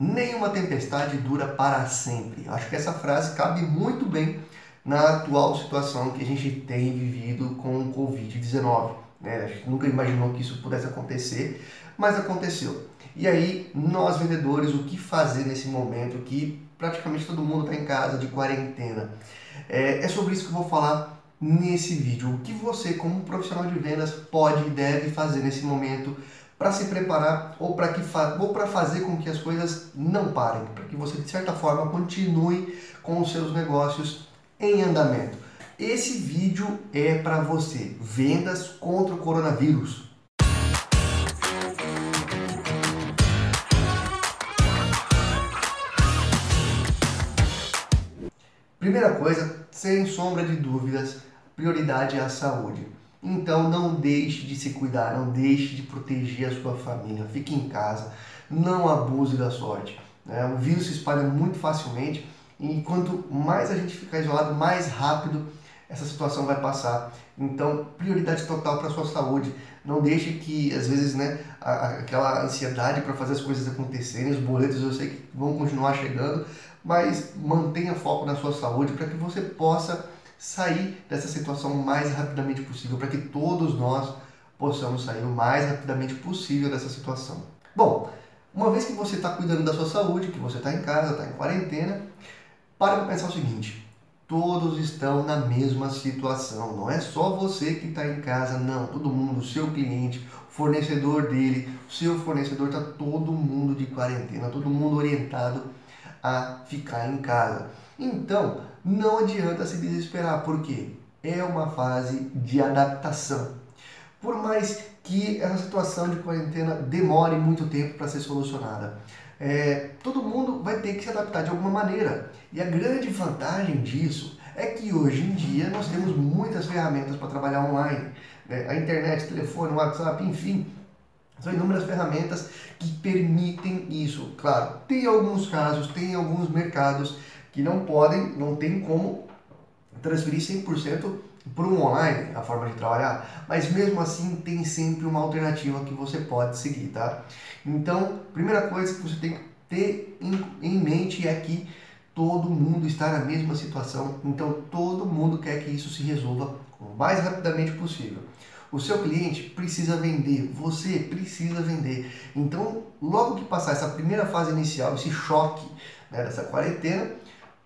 nenhuma tempestade dura para sempre. Acho que essa frase cabe muito bem na atual situação que a gente tem vivido com o Covid-19. Né? A gente nunca imaginou que isso pudesse acontecer, mas aconteceu. E aí, nós vendedores, o que fazer nesse momento que praticamente todo mundo está em casa de quarentena? É, é sobre isso que eu vou falar nesse vídeo. O que você, como profissional de vendas, pode e deve fazer nesse momento para se preparar ou para que ou para fazer com que as coisas não parem, para que você de certa forma continue com os seus negócios em andamento. Esse vídeo é para você. Vendas contra o coronavírus. Primeira coisa, sem sombra de dúvidas, prioridade é a saúde. Então não deixe de se cuidar, não deixe de proteger a sua família. Fique em casa, não abuse da sorte. Né? O vírus se espalha muito facilmente e quanto mais a gente ficar isolado, mais rápido essa situação vai passar. Então, prioridade total para a sua saúde. Não deixe que, às vezes, né, aquela ansiedade para fazer as coisas acontecerem, os boletos eu sei que vão continuar chegando, mas mantenha foco na sua saúde para que você possa sair dessa situação o mais rapidamente possível, para que todos nós possamos sair o mais rapidamente possível dessa situação. Bom, uma vez que você está cuidando da sua saúde, que você está em casa, está em quarentena, para para pensar o seguinte: todos estão na mesma situação. Não é só você que está em casa, não. Todo mundo, o seu cliente, fornecedor dele, o seu fornecedor, está todo mundo de quarentena, todo mundo orientado a ficar em casa. Então, não adianta se desesperar, porque é uma fase de adaptação. Por mais que essa situação de quarentena demore muito tempo para ser solucionada, é, todo mundo vai ter que se adaptar de alguma maneira. E a grande vantagem disso é que hoje em dia nós temos muitas ferramentas para trabalhar online. Né? A internet, telefone, WhatsApp, enfim, são inúmeras ferramentas que permitem isso. Claro, tem alguns casos, tem alguns mercados que não podem, não tem como transferir 100% para o online a forma de trabalhar, mas mesmo assim tem sempre uma alternativa que você pode seguir, tá? Então, primeira coisa que você tem que ter em, mente é que todo mundo está na mesma situação, então todo mundo quer que isso se resolva o mais rapidamente possível. O seu cliente precisa vender, você precisa vender. Então, logo que passar essa primeira fase inicial, esse choque né, dessa quarentena,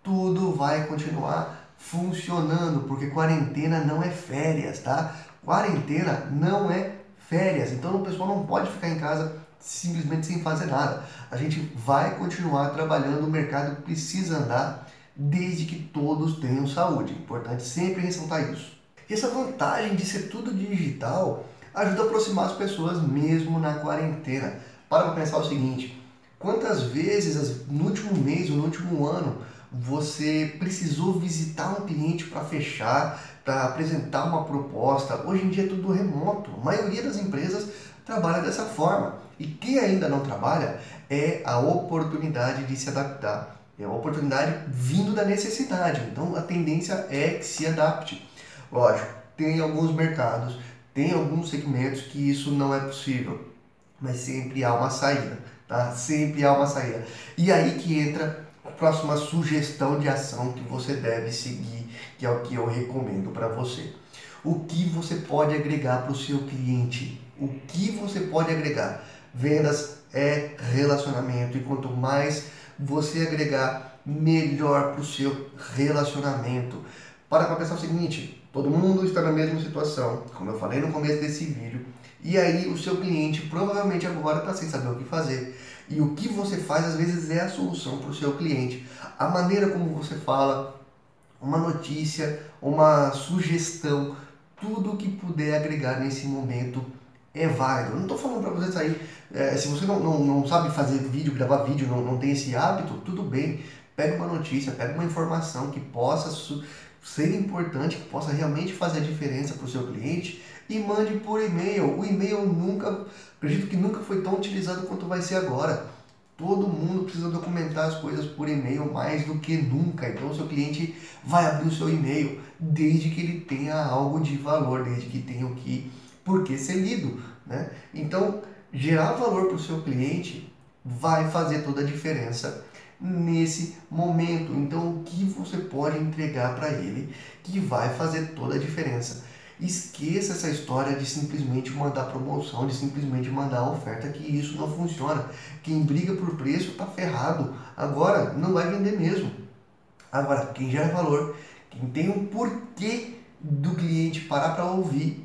tudo vai continuar funcionando, porque quarentena não é férias, tá? Quarentena não é férias, então o pessoal não pode ficar em casa simplesmente sem fazer nada. A gente vai continuar trabalhando, o mercado precisa andar desde que todos tenham saúde. Importante sempre ressaltar isso. E essa vantagem de ser tudo digital ajuda a aproximar as pessoas mesmo na quarentena. Para pensar o seguinte: quantas vezes no último mês ou no último ano você precisou visitar um cliente para fechar, para apresentar uma proposta. Hoje em dia é tudo remoto. A maioria das empresas trabalha dessa forma. E quem ainda não trabalha é a oportunidade de se adaptar. É a oportunidade vindo da necessidade. Então a tendência é que se adapte. Lógico, tem alguns mercados, tem alguns segmentos que isso não é possível, mas sempre há uma saída, tá? Sempre há uma saída. E aí que entra próxima sugestão de ação que você deve seguir, que é o que eu recomendo para você. O que você pode agregar para o seu cliente? O que você pode agregar? Vendas é relacionamento e quanto mais você agregar, melhor para o seu relacionamento. Para para pensar o seguinte: todo mundo está na mesma situação, como eu falei no começo desse vídeo, e aí o seu cliente provavelmente agora está sem saber o que fazer. E o que você faz às vezes é a solução para o seu cliente. A maneira como você fala, uma notícia, uma sugestão, tudo que puder agregar nesse momento é válido. Eu não estou falando para você sair. É, se você não, não, não sabe fazer vídeo, gravar vídeo, não, não tem esse hábito, tudo bem. Pega uma notícia, pega uma informação que possa ser importante, que possa realmente fazer a diferença para o seu cliente e mande por e-mail. O e-mail nunca, acredito que nunca foi tão utilizado quanto vai ser agora. Todo mundo precisa documentar as coisas por e-mail mais do que nunca. Então, o seu cliente vai abrir o seu e-mail desde que ele tenha algo de valor, desde que tenha o que, por que ser lido. Né? Então, gerar valor para o seu cliente vai fazer toda a diferença nesse momento. Então, o que você pode entregar para ele que vai fazer toda a diferença? Esqueça essa história de simplesmente mandar promoção, de simplesmente mandar oferta, que isso não funciona. Quem briga por preço está ferrado. Agora, não vai vender mesmo. Agora, quem gera valor, quem tem um porquê do cliente parar para ouvir,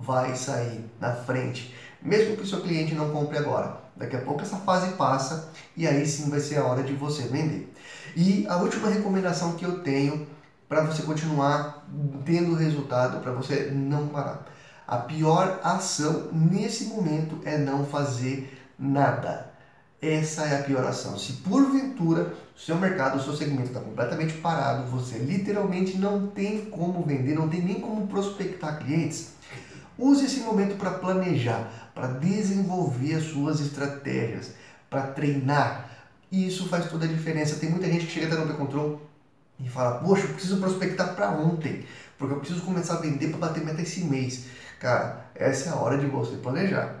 vai sair na frente. Mesmo que o seu cliente não compre agora. Daqui a pouco essa fase passa e aí sim vai ser a hora de você vender. E a última recomendação que eu tenho para você continuar tendo resultado, para você não parar. A pior ação nesse momento é não fazer nada. Essa é a pior ação. Se porventura o seu mercado, o seu segmento está completamente parado, você literalmente não tem como vender, não tem nem como prospectar clientes, use esse momento para planejar, para desenvolver as suas estratégias, para treinar. E isso faz toda a diferença. Tem muita gente que chega até no Control e fala: Poxa, eu preciso prospectar para ontem, porque eu preciso começar a vender para bater meta esse mês. Cara, essa é a hora de você planejar.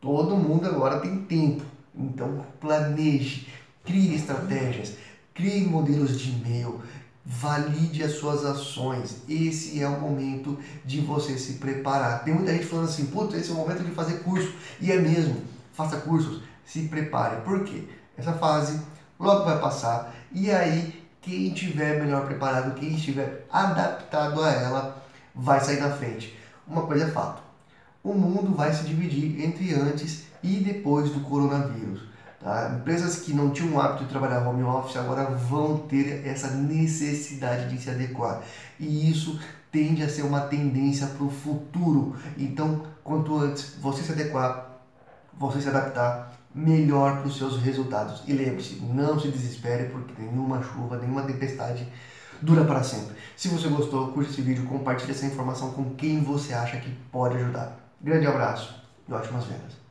Todo mundo agora tem tempo, então planeje, crie estratégias, crie modelos de e-mail, valide as suas ações. Esse é o momento de você se preparar. Tem muita gente falando assim, puta, esse é o momento de fazer curso. E é mesmo, faça cursos, se prepare. Por quê? Essa fase logo vai passar e aí quem estiver melhor preparado, quem estiver adaptado a ela, vai sair na frente. Uma coisa é fato: o mundo vai se dividir entre antes e depois do coronavírus. Tá? Empresas que não tinham o hábito de trabalhar home office agora vão ter essa necessidade de se adequar. E isso tende a ser uma tendência para o futuro. Então, quanto antes você se adequar, você se adaptar, melhor para os seus resultados. E lembre-se, não se desespere porque nenhuma chuva, nenhuma tempestade dura para sempre. Se você gostou, curte esse vídeo, compartilhe essa informação com quem você acha que pode ajudar. Grande abraço e ótimas vendas.